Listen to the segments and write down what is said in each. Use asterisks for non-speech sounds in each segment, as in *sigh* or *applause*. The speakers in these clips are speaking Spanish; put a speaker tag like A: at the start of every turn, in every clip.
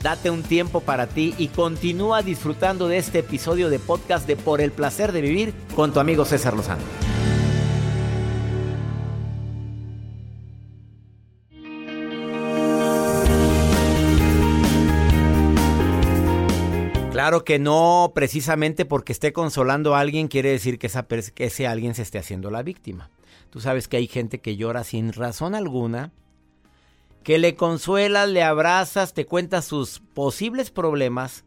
A: Date un tiempo para ti y continúa disfrutando de este episodio de podcast de Por el placer de vivir con tu amigo César Lozano. Claro que no precisamente porque esté consolando a alguien quiere decir que ese alguien se esté haciendo la víctima. Tú sabes que hay gente que llora sin razón alguna, que le consuelas, le abrazas, te cuentas sus posibles problemas,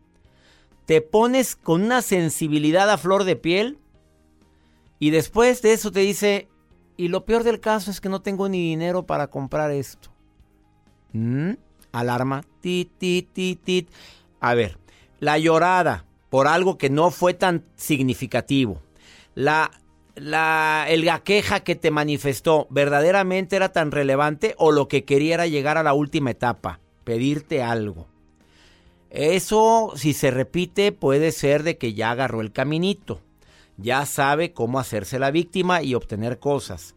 A: te pones con una sensibilidad a flor de piel y después de eso te dice, y lo peor del caso es que no tengo ni dinero para comprar esto. ¿Mm? Alarma, tit, tit. A ver, la llorada por algo que no fue tan significativo, la, la, el queja que te manifestó, ¿verdaderamente era tan relevante o lo que quería era llegar a la última etapa, pedirte algo? Eso, si se repite, puede ser de que ya agarró el caminito, ya sabe cómo hacerse la víctima y obtener cosas.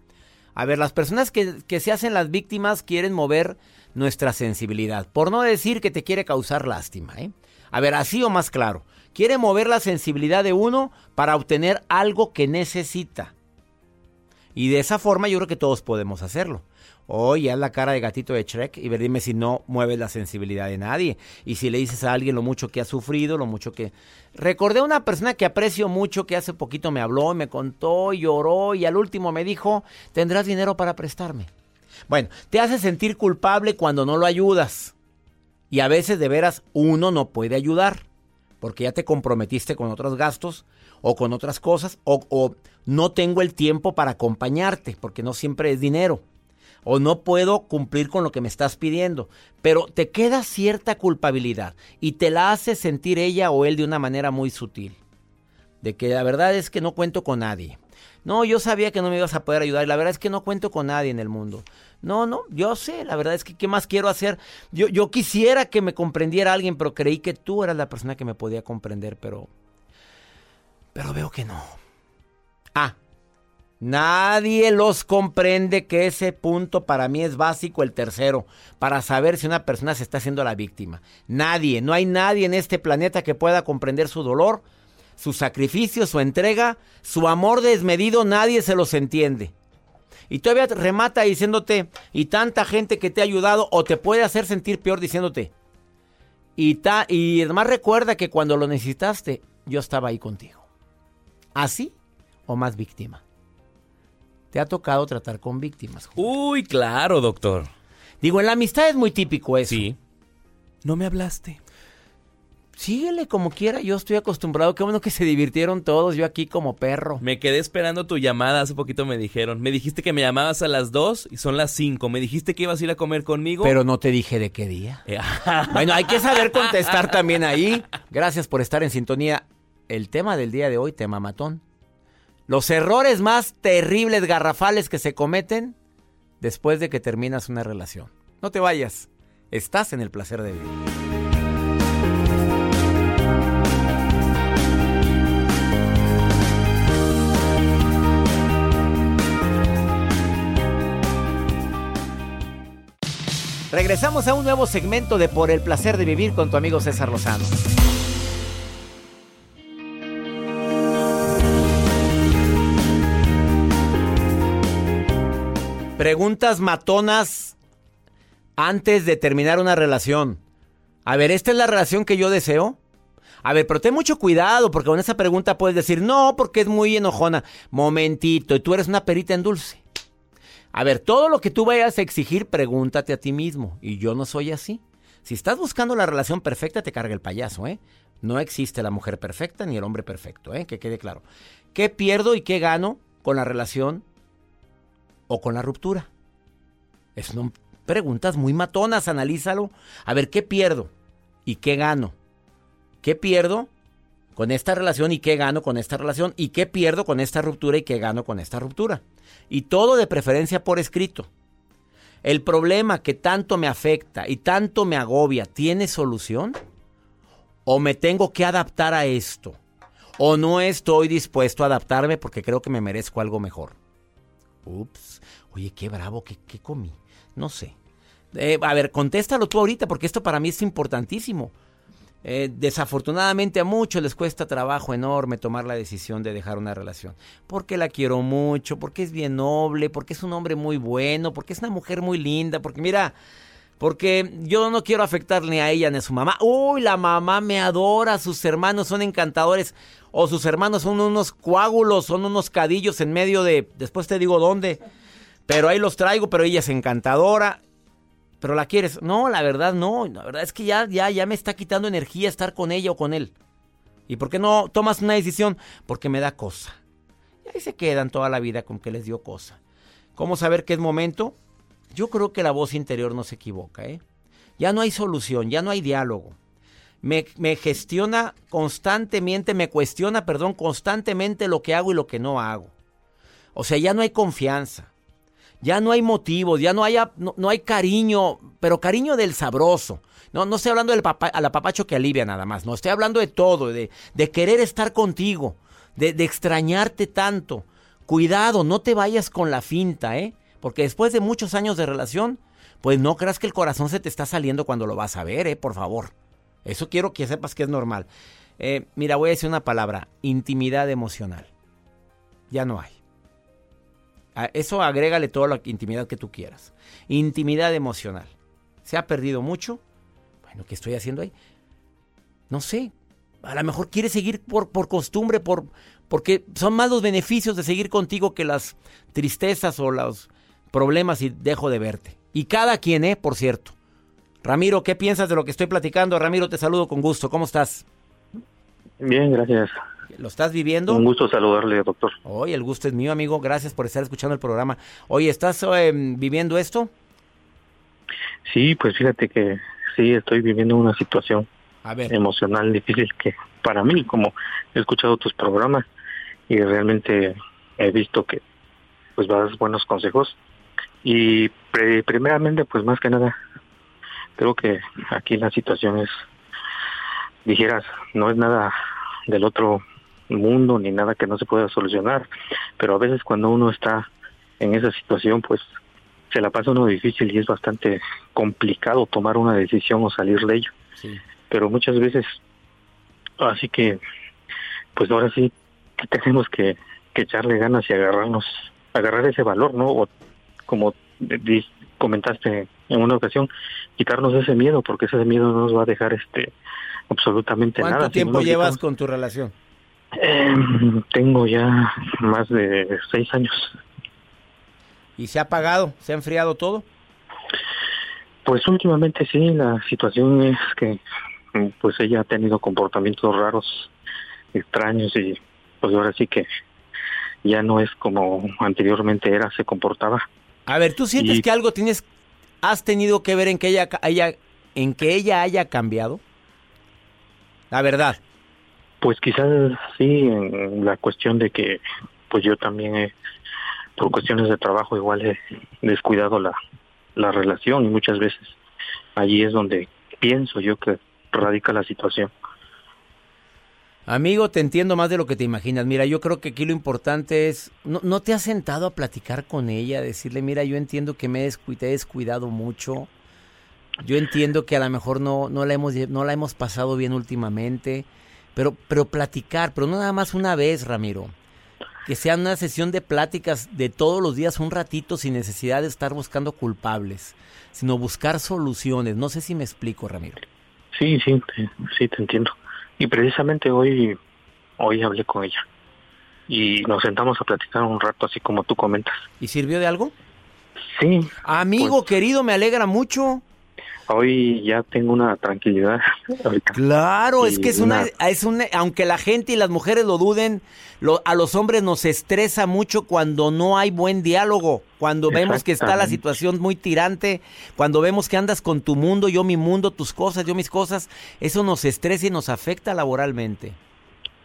A: A ver, las personas que, que se hacen las víctimas quieren mover nuestra sensibilidad, por no decir que te quiere causar lástima, ¿eh? A ver, así o más claro. Quiere mover la sensibilidad de uno para obtener algo que necesita. Y de esa forma yo creo que todos podemos hacerlo. Oye, haz la cara de gatito de Shrek y ver, dime si no mueves la sensibilidad de nadie. Y si le dices a alguien lo mucho que ha sufrido, lo mucho que... Recordé a una persona que aprecio mucho que hace poquito me habló, me contó, lloró y al último me dijo, tendrás dinero para prestarme. Bueno, te hace sentir culpable cuando no lo ayudas. Y a veces de veras uno no puede ayudar porque ya te comprometiste con otros gastos o con otras cosas o, no tengo el tiempo para acompañarte porque no siempre es dinero o no puedo cumplir con lo que me estás pidiendo. Pero te queda cierta culpabilidad y te la hace sentir ella o él de una manera muy sutil. De que la verdad es que no cuento con nadie. No, yo sabía que no me ibas a poder ayudar. La verdad es que no cuento con nadie en el mundo. No, no, yo sé, la verdad es que ¿qué más quiero hacer? Yo, yo quisiera que me comprendiera alguien, pero creí que tú eras la persona que me podía comprender, pero... Pero veo que no. Ah, nadie los comprende que ese punto para mí es básico, el tercero, para saber si una persona se está haciendo la víctima. Nadie, no hay nadie en este planeta que pueda comprender su dolor, su sacrificio, su entrega, su amor desmedido, nadie se los entiende. Y todavía remata diciéndote, y tanta gente que te ha ayudado, o te puede hacer sentir peor diciéndote. Y, ta, y además recuerda que cuando lo necesitaste, yo estaba ahí contigo. ¿Así o más víctima? ¿Te ha tocado tratar con víctimas?
B: Uy, claro, doctor.
A: Digo, en la amistad es muy típico eso.
B: Sí. No me hablaste
A: síguele como quiera, yo estoy acostumbrado, qué bueno que se divirtieron todos, yo aquí como perro.
B: Me quedé esperando tu llamada, hace poquito me dijeron, me dijiste que me llamabas a las 2 y son las 5, me dijiste que ibas a ir a comer conmigo.
A: Pero no te dije de qué día. Eh, *laughs* bueno, hay que saber contestar también ahí. Gracias por estar en sintonía. El tema del día de hoy, tema matón. Los errores más terribles, garrafales que se cometen después de que terminas una relación. No te vayas, estás en el placer de vivir. Regresamos a un nuevo segmento de Por el placer de vivir con tu amigo César Lozano. Preguntas matonas antes de terminar una relación. A ver, ¿esta es la relación que yo deseo? A ver, pero ten mucho cuidado porque con esa pregunta puedes decir, no, porque es muy enojona. Momentito, y tú eres una perita en dulce. A ver, todo lo que tú vayas a exigir, pregúntate a ti mismo. Y yo no soy así. Si estás buscando la relación perfecta, te carga el payaso, ¿eh? No existe la mujer perfecta ni el hombre perfecto, ¿eh? Que quede claro. ¿Qué pierdo y qué gano con la relación o con la ruptura? Es no preguntas muy matonas, analízalo. A ver, ¿qué pierdo y qué gano? ¿Qué pierdo con esta relación y qué gano con esta relación? ¿Y qué pierdo con esta ruptura y qué gano con esta ruptura? Y todo de preferencia por escrito. ¿El problema que tanto me afecta y tanto me agobia tiene solución? ¿O me tengo que adaptar a esto? ¿O no estoy dispuesto a adaptarme porque creo que me merezco algo mejor? Ups, oye, qué bravo, qué, qué comí. No sé. Eh, a ver, contéstalo tú ahorita porque esto para mí es importantísimo. Eh, desafortunadamente a muchos les cuesta trabajo enorme tomar la decisión de dejar una relación. Porque la quiero mucho, porque es bien noble, porque es un hombre muy bueno, porque es una mujer muy linda, porque mira, porque yo no quiero afectar ni a ella ni a su mamá. Uy, la mamá me adora, sus hermanos son encantadores. O sus hermanos son unos coágulos, son unos cadillos en medio de... Después te digo dónde. Pero ahí los traigo, pero ella es encantadora pero la quieres. No, la verdad no. La verdad es que ya, ya, ya me está quitando energía estar con ella o con él. ¿Y por qué no tomas una decisión? Porque me da cosa. Y ahí se quedan toda la vida con que les dio cosa. ¿Cómo saber qué es momento? Yo creo que la voz interior no se equivoca, ¿eh? Ya no hay solución, ya no hay diálogo. Me, me, gestiona constantemente, me cuestiona, perdón, constantemente lo que hago y lo que no hago. O sea, ya no hay confianza. Ya no hay motivos, ya no hay, no, hay cariño, pero cariño del sabroso. No, no estoy hablando del papá, al apapacho que alivia nada más. No, estoy hablando de todo, de, de querer estar contigo, de, de extrañarte tanto. Cuidado, no te vayas con la finta, ¿eh? Porque después de muchos años de relación, pues no creas que el corazón se te está saliendo cuando lo vas a ver, ¿eh? Por favor. Eso quiero que sepas que es normal. Eh, mira, voy a decir una palabra, intimidad emocional. Ya no hay eso agrégale toda la intimidad que tú quieras. Intimidad emocional. ¿Se ha perdido mucho? Bueno, ¿qué estoy haciendo ahí? No sé. A lo mejor quieres seguir por, por costumbre, por, porque son más los beneficios de seguir contigo que las tristezas o los problemas y dejo de verte. Y cada quien, ¿eh? Por cierto. Ramiro, ¿qué piensas de lo que estoy platicando? Ramiro, te saludo con gusto. ¿Cómo estás?
C: Bien, gracias.
A: ¿Lo estás viviendo?
C: Un gusto saludarle, doctor.
A: Oye, el gusto es mío, amigo. Gracias por estar escuchando el programa. Oye, ¿estás em, viviendo esto?
C: Sí, pues fíjate que sí, estoy viviendo una situación emocional difícil que para mí, como he escuchado tus programas y realmente he visto que pues das buenos consejos y primeramente pues más que nada creo que aquí la situación es dijeras no es nada del otro mundo ni nada que no se pueda solucionar, pero a veces cuando uno está en esa situación, pues se la pasa uno difícil y es bastante complicado tomar una decisión o salir de ello. Pero muchas veces, así que, pues ahora sí que tenemos que, que echarle ganas y agarrarnos, agarrar ese valor, ¿no? O como comentaste en una ocasión, quitarnos ese miedo, porque ese miedo no nos va a dejar este absolutamente nada.
A: ¿Cuánto tiempo llevas con tu relación?
C: Eh, tengo ya más de seis años.
A: ¿Y se ha apagado? ¿Se ha enfriado todo?
C: Pues últimamente sí, la situación es que pues ella ha tenido comportamientos raros, extraños y pues ahora sí que ya no es como anteriormente era, se comportaba.
A: A ver, ¿tú sientes que algo tienes, has tenido que ver en que ella, ella, en que ella haya cambiado? La verdad.
C: Pues quizás sí, en la cuestión de que pues yo también he, por cuestiones de trabajo igual he descuidado la, la relación y muchas veces allí es donde pienso yo que radica la situación.
A: Amigo, te entiendo más de lo que te imaginas. Mira, yo creo que aquí lo importante es, no, no te has sentado a platicar con ella, decirle, mira, yo entiendo que me he te he descuidado mucho, yo entiendo que a lo mejor no, no, la, hemos, no la hemos pasado bien últimamente, pero, pero platicar, pero no nada más una vez, Ramiro. Que sea una sesión de pláticas de todos los días, un ratito, sin necesidad de estar buscando culpables, sino buscar soluciones. No sé si me explico, Ramiro.
C: Sí, sí, sí, te entiendo. Y precisamente hoy, hoy hablé con ella y nos sentamos a platicar un rato, así como tú comentas.
A: ¿Y sirvió de algo?
C: Sí.
A: Amigo
C: pues
A: querido, me alegra mucho.
C: Hoy ya tengo una tranquilidad. *laughs*
A: Claro, es que es una, es una, aunque la gente y las mujeres lo duden, a los hombres nos estresa mucho cuando no hay buen diálogo, cuando vemos que está la situación muy tirante, cuando vemos que andas con tu mundo, yo mi mundo, tus cosas, yo mis cosas, eso nos estresa y nos afecta laboralmente.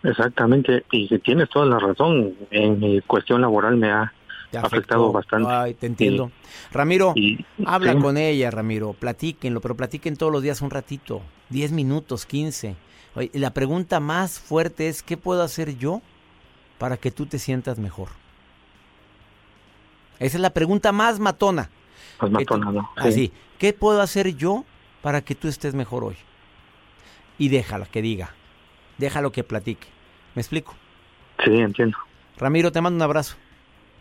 C: Exactamente, y tienes toda la razón. En mi cuestión laboral me ha afectado bastante.
A: Ay, te entiendo. Ramiro, habla con ella, Ramiro, platíquenlo, pero platiquen todos los días un ratito, 10 minutos, 15. la pregunta más fuerte es, ¿qué puedo hacer yo para que tú te sientas mejor? Esa es la pregunta más matona.
C: Más matona, ¿no?
A: Así, ¿qué puedo hacer yo para que tú estés mejor hoy? Y déjala que diga, déjalo que platique. ¿Me explico?
C: Sí, entiendo.
A: Ramiro, te mando un abrazo.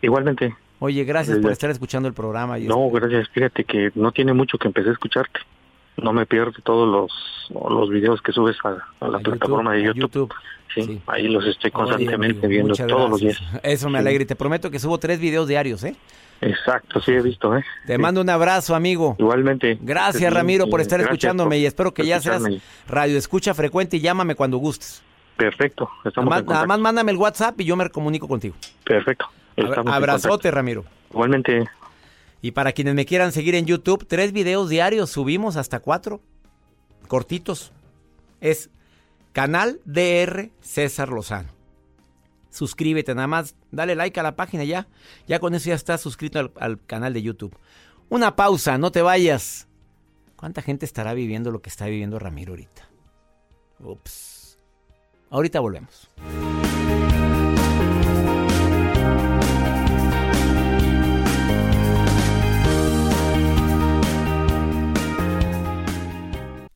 C: Igualmente.
A: Oye, gracias por estar escuchando el programa.
C: no, gracias. Fíjate que no tiene mucho que empecé a escucharte. No me pierdo todos los, los videos que subes a, la plataforma de YouTube. Sí, ahí los estoy constantemente viendo todos los días.
A: Eso me alegra y te prometo que subo tres videos diarios, ¿eh?
C: Exacto, sí he visto, ¿eh?
A: Te mando un abrazo, amigo.
C: Igualmente.
A: Gracias, Ramiro, por estar escuchándome y espero que ya seas radio escucha frecuente y llámame cuando gustes.
C: Perfecto.
A: nada, más, mándame el WhatsApp y yo me comunico contigo.
C: Perfecto.
A: Abrazote, Ramiro.
C: Igualmente.
A: Y para quienes me quieran seguir en YouTube, tres videos diarios, subimos hasta cuatro, cortitos. Es canal DR César Lozano. Suscríbete nada más, dale like a la página ya. Ya con eso ya estás suscrito al, al canal de YouTube. Una pausa, no te vayas. ¿Cuánta gente estará viviendo lo que está viviendo Ramiro ahorita? Ups. Ahorita volvemos.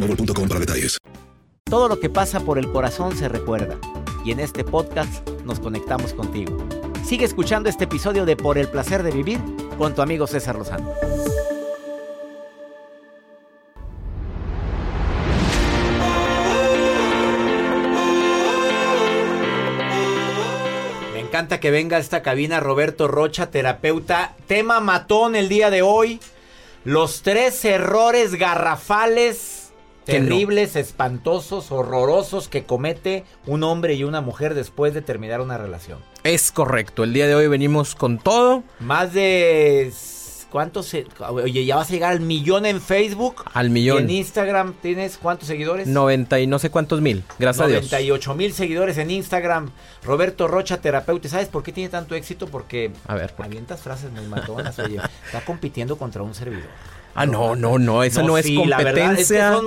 D: para detalles.
A: Todo lo que pasa por el corazón se recuerda y en este podcast nos conectamos contigo. Sigue escuchando este episodio de Por el placer de vivir con tu amigo César Lozano. Me encanta que venga a esta cabina Roberto Rocha, terapeuta. Tema matón el día de hoy. Los tres errores garrafales terribles, espantosos, horrorosos que comete un hombre y una mujer después de terminar una relación.
B: Es correcto, el día de hoy venimos con todo.
A: Más de... ¿Cuántos? Oye, ya vas a llegar al millón en Facebook.
B: Al millón.
A: en Instagram tienes cuántos seguidores?
B: 90 y no sé cuántos mil. Gracias a Dios.
A: 98 mil seguidores en Instagram. Roberto Rocha, terapeuta. ¿Sabes por qué tiene tanto éxito? Porque
B: a ver,
A: avientas frases muy matonas. Oye, *laughs* está compitiendo contra un servidor.
B: Ah, no, no, no, eso no, es competencia.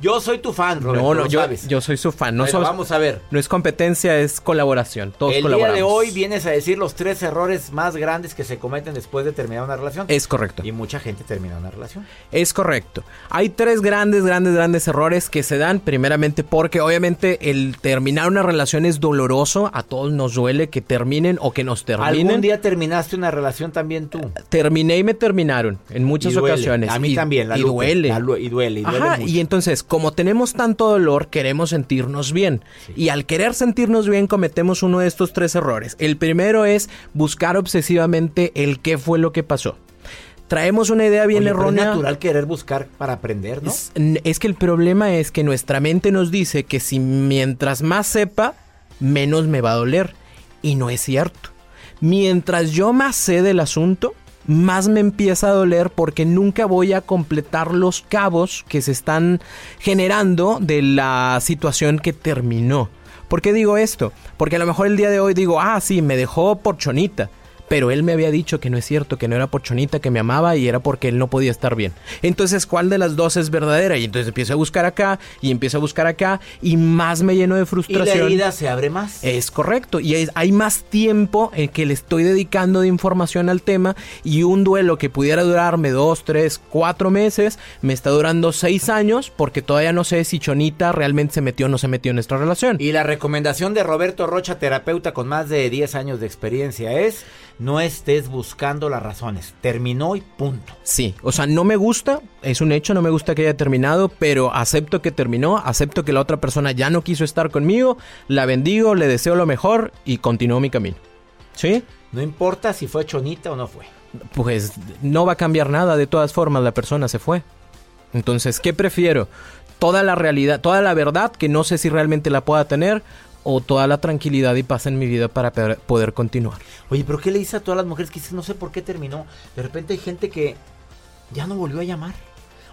A: yo soy tu fan, Roberto,
B: No, no, yo, yo soy su fan. No
A: vamos a ver.
B: No es competencia, es colaboración. Todos
A: El
B: día
A: de hoy vienes a decir los tres errores más grandes que se cometen después de terminar una relación.
B: Es correcto.
A: Y mucha gente termina una relación.
B: Es correcto. Hay tres grandes, grandes, grandes errores que se dan primeramente porque obviamente el terminar una relación es doloroso. A todos nos duele que terminen o que nos terminen.
A: ¿Algún día terminaste una relación también tú?
B: Terminé y me terminaron en muchas ocasiones.
A: A mí también,
B: la y, duele.
A: y duele. Y duele.
B: y entonces, como tenemos tanto dolor, queremos sentirnos bien. Y al querer sentirnos bien, cometemos uno de estos tres errores. El primero es buscar obsesivamente el qué fue lo que pasó. traemos una idea bien errónea.
A: Es natural querer buscar para aprender, ¿no?
B: Es, que el problema es que nuestra mente nos dice que si mientras más sepa, menos me va a doler. Y no es cierto. Mientras yo más sé del asunto, más me empieza a doler porque nunca voy a completar los cabos que se están generando de la situación que terminó. ¿Por qué digo esto? Porque a lo mejor el día de hoy digo, ah, sí, me dejó por chonita pero él me había dicho que no es cierto, que no era por Chonita, que me amaba y era porque él no podía estar bien. Entonces, ¿cuál de las dos es verdadera? Y entonces empiezo a buscar acá y empiezo a buscar acá y más me lleno de frustración. Y
A: la herida se abre más.
B: Es correcto. Y hay más tiempo en que le estoy dedicando de información al tema y un duelo que pudiera durarme dos, tres, cuatro meses, me está durando seis años porque todavía no sé si Chonita realmente se metió o no se metió en nuestra relación.
A: Y la recomendación de Roberto Rocha, terapeuta con más de 10 años de experiencia, es no estés buscando las razones. Terminó y punto.
B: Sí, o sea, no me gusta, es un hecho, no me gusta que haya terminado, pero acepto que terminó, acepto que la otra persona ya no quiso estar conmigo, la bendigo, le deseo lo mejor y continúo mi camino. ¿Sí?
A: No importa si fue chonita o no fue.
B: Pues no va a cambiar nada, de todas formas la persona se fue. Entonces, ¿qué prefiero? Toda la realidad, toda la verdad que no sé si realmente la pueda tener o toda la tranquilidad y paz en mi vida para poder continuar.
A: Oye, pero ¿qué le dice a todas las mujeres que no sé por qué terminó? De repente hay gente que ya no volvió a llamar.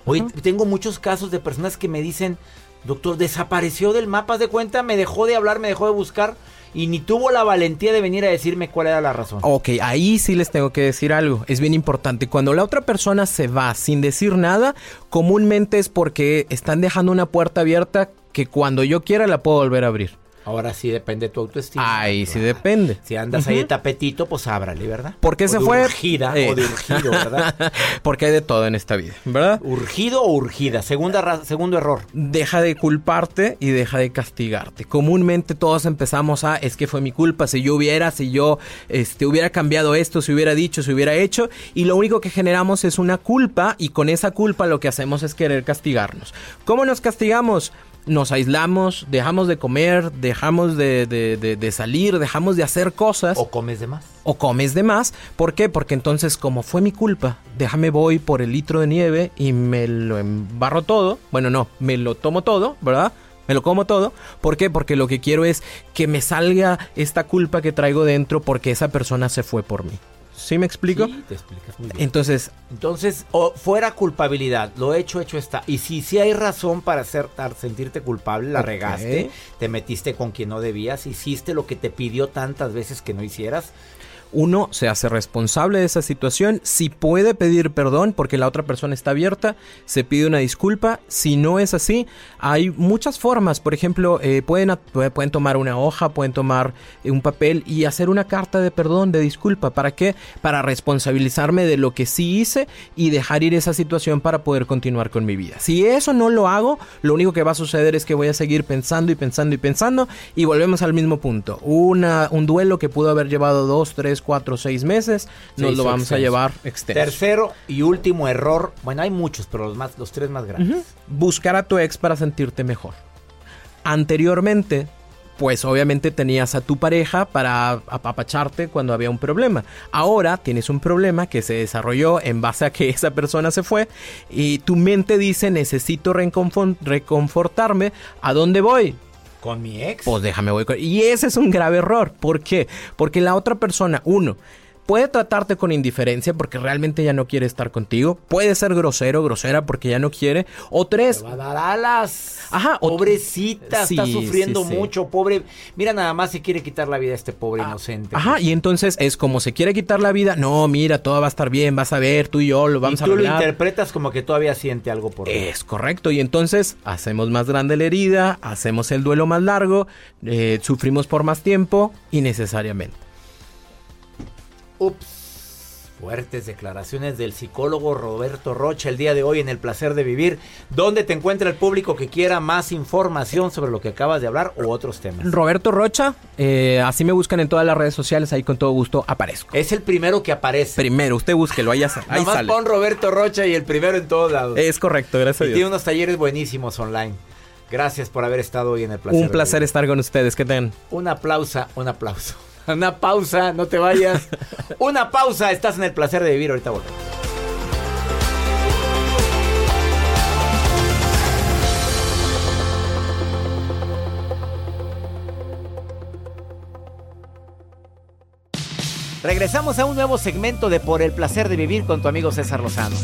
A: Oye, tengo muchos casos de personas que me dicen, doctor, desapareció del mapa de cuenta, me dejó de hablar, me dejó de buscar y ni tuvo la valentía de venir a decirme cuál era la razón.
B: Ok, ahí sí les tengo que decir algo, es bien importante. Cuando la otra persona se va sin decir nada, comúnmente es porque están dejando una puerta abierta que cuando yo quiera la puedo volver a abrir.
A: Ahora sí depende tu autoestima.
B: Ahí sí depende.
A: Si andas ahí de tapetito, pues ábrale, ¿verdad?
B: Porque se fue.
A: Urgida o de urgido, ¿verdad? *laughs*
B: Porque hay de todo en esta vida, ¿verdad?
A: Urgido o urgida. Segunda segundo error.
B: Deja de culparte y deja de castigarte. Comúnmente todos empezamos a, es que fue mi culpa, si yo hubiera, si yo este, hubiera cambiado esto, si hubiera dicho, si hubiera hecho. Y lo único que generamos es una culpa y con esa culpa lo que hacemos es querer castigarnos. ¿Cómo nos castigamos? Nos aislamos, dejamos de comer, dejamos de, salir, dejamos de hacer cosas.
A: O comes de más.
B: O comes de más. ¿Por qué? Porque entonces, como fue mi culpa, déjame voy por el litro de nieve y me lo embarro todo. Bueno, no, me lo tomo todo, ¿verdad? Me lo como todo. ¿Por qué? Porque lo que quiero es que me salga esta culpa que traigo dentro porque esa persona se fue por mí. ¿Sí me explico?
A: Sí, te explicas muy bien.
B: Entonces,
A: entonces fuera culpabilidad, lo hecho, hecho está. Y si sí hay razón para hacer, sentirte culpable, la regaste, te metiste con quien no debías, hiciste lo que te pidió tantas veces que no hicieras,
B: uno se hace responsable de esa situación, si puede pedir perdón porque la otra persona está abierta, se pide una disculpa, si no es así, hay muchas formas, por ejemplo, eh, pueden, pueden tomar una hoja, pueden tomar eh, un papel y hacer una carta de perdón, de disculpa, ¿para qué? Para responsabilizarme de lo que sí hice y dejar ir esa situación para poder continuar con mi vida. Si eso no lo hago, lo único que va a suceder es que voy a seguir pensando y pensando y pensando y volvemos al mismo punto. Una, un duelo que pudo haber llevado dos, tres, cuatro o seis meses, nos lo vamos a llevar extenso.
A: Tercero y último error, bueno, hay muchos, pero los, más, los tres más grandes.
B: Buscar a tu ex para sentirte mejor. Anteriormente, pues obviamente tenías a tu pareja para apapacharte cuando había un problema. Ahora tienes un problema que se desarrolló en base a que esa persona se fue y tu mente dice necesito reconfortarme. ¿A dónde voy?
A: ¿Con mi ex?
B: Pues déjame voy con... Y ese es un grave error. ¿Por qué? Porque la otra persona, uno, puede tratarte con indiferencia porque realmente ya no quiere estar contigo. Puede ser grosero, grosera porque ya no quiere. O tres.
A: va a dar alas. Ajá. Pobrecita, está sufriendo mucho. Pobre. Mira, nada más se quiere quitar la vida a este pobre ah, inocente.
B: Ajá. Y entonces es como se quiere quitar la vida. No, mira, todo va a estar bien. Vas a ver, tú y yo lo vamos
A: y
B: a
A: Tú lo interpretas como que todavía siente algo por él.
B: Es correcto. Y entonces hacemos más grande la herida, hacemos el duelo más largo, eh, sufrimos por más tiempo innecesariamente.
A: Ups. Fuertes declaraciones del psicólogo Roberto Rocha el día de hoy en El Placer de Vivir. ¿Dónde te encuentra el público que quiera más información sobre lo que acabas de hablar u otros temas?
B: Roberto Rocha, eh, así me buscan en todas las redes sociales, ahí con todo gusto aparezco.
A: Es el primero que aparece.
B: Primero, usted búsquelo, ahí, ahí
A: Nomás pon Roberto Rocha y el primero en todos lados.
B: Es correcto, gracias a Dios.
A: Tiene unos talleres buenísimos online. Gracias por haber estado hoy en El Placer.
B: Un placer estar con ustedes, que tengan.
A: Un aplauso, un aplauso. *laughs* Una pausa, no te vayas. *laughs* Una pausa, estás en el placer de vivir, ahorita volvemos. Regresamos a un nuevo segmento de Por el placer de vivir con tu amigo César Lozano.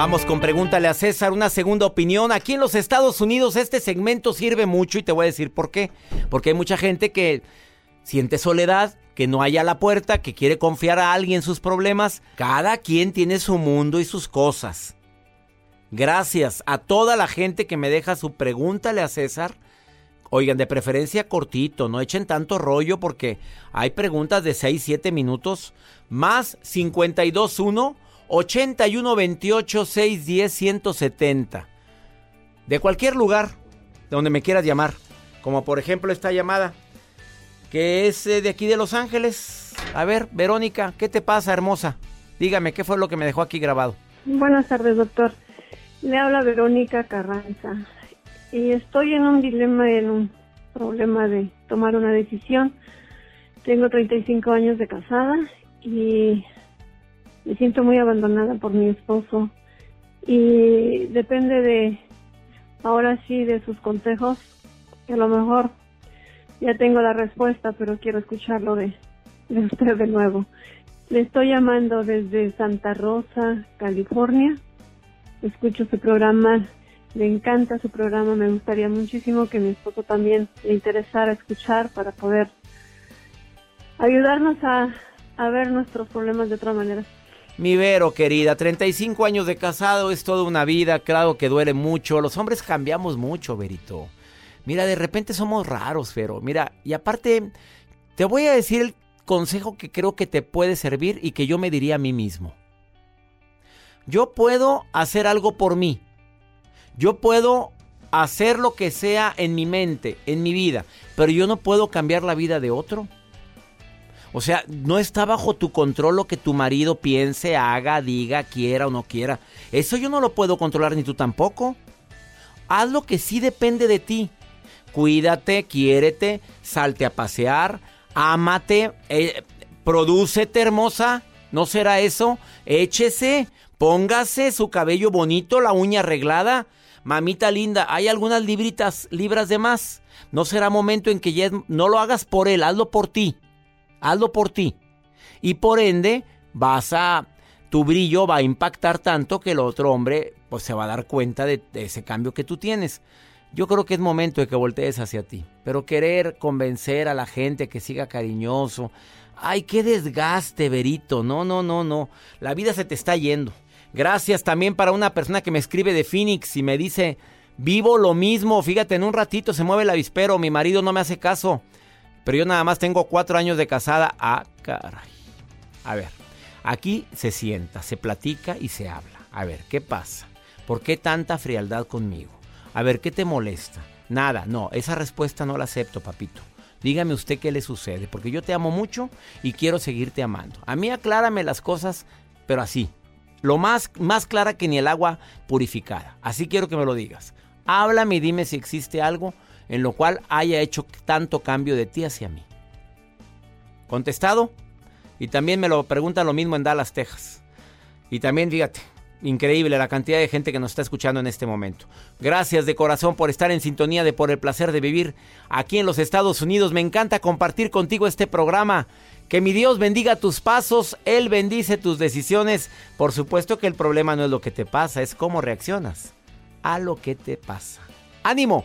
A: Vamos con pregúntale a César una segunda opinión. Aquí en los Estados Unidos este segmento sirve mucho y te voy a decir por qué. Porque hay mucha gente que siente soledad, que no haya la puerta, que quiere confiar a alguien sus problemas. Cada quien tiene su mundo y sus cosas. Gracias a toda la gente que me deja su pregúntale a César. Oigan, de preferencia cortito, no echen tanto rollo porque hay preguntas de 6, 7 minutos. Más 521 81 28 610 170. De cualquier lugar de donde me quieras llamar. Como por ejemplo esta llamada, que es eh, de aquí de Los Ángeles. A ver, Verónica, ¿qué te pasa, hermosa? Dígame, ¿qué fue lo que me dejó aquí grabado?
E: Buenas tardes, doctor. Le habla Verónica Carranza. Y estoy en un dilema, en un problema de tomar una decisión. Tengo 35 años de casada y me siento muy abandonada por mi esposo y depende de, ahora sí, de sus consejos, que a lo mejor ya tengo la respuesta, pero quiero escucharlo de, de usted de nuevo. Le estoy llamando desde Santa Rosa, California. Escucho su programa, me encanta su programa, me gustaría muchísimo que mi esposo también le interesara escuchar para poder ayudarnos a, a ver nuestros problemas de otra manera.
A: Mi Vero, querida, 35 años de casado es toda una vida, claro que duele mucho. Los hombres cambiamos mucho, Verito. Mira, de repente somos raros, pero mira, y aparte, te voy a decir el consejo que creo que te puede servir y que yo me diría a mí mismo. Yo puedo hacer algo por mí. Yo puedo hacer lo que sea en mi mente, en mi vida, pero yo no puedo cambiar la vida de otro. O sea, no está bajo tu control lo que tu marido piense, haga, diga, quiera o no quiera. Eso yo no lo puedo controlar ni tú tampoco. Haz lo que sí depende de ti. Cuídate, quiérete, salte a pasear, ámate, eh, prodúcete hermosa. ¿No será eso? Échese, póngase su cabello bonito, la uña arreglada. Mamita linda, hay algunas libritas, libras de más. No será momento en que ya no lo hagas por él, hazlo por ti. Hazlo por ti. Y por ende, vas a. Tu brillo va a impactar tanto que el otro hombre pues, se va a dar cuenta de, ese cambio que tú tienes. Yo creo que es momento de que voltees hacia ti. Pero querer convencer a la gente que siga cariñoso. Ay, qué desgaste, Verito. No, no, no, no. La vida se te está yendo. Gracias también para una persona que me escribe de Phoenix y me dice, vivo lo mismo. Fíjate, en un ratito se mueve el avispero. Mi marido no me hace caso. Pero yo nada más tengo cuatro años de casada. Ah, caray. A ver, aquí se sienta, se platica y se habla. A ver, ¿qué pasa? ¿Por qué tanta frialdad conmigo? A ver, ¿qué te molesta? Nada, no, esa respuesta no la acepto, papito. Dígame usted qué le sucede, porque yo te amo mucho y quiero seguirte amando. A mí aclárame las cosas, pero así. Lo más, más clara que ni el agua purificada. Así quiero que me lo digas. Háblame y dime si existe algo en lo cual haya hecho tanto cambio de ti hacia mí. ¿Contestado? Y también me lo preguntan lo mismo en Dallas, Texas. Y también, fíjate, increíble la cantidad de gente que nos está escuchando en este momento. Gracias de corazón por estar en sintonía de Por el Placer de Vivir aquí en los Estados Unidos. Me encanta compartir contigo este programa. Que mi Dios bendiga tus pasos, Él bendice tus decisiones. Por supuesto que el problema no es lo que te pasa, es cómo reaccionas a lo que te pasa. ¡Ánimo!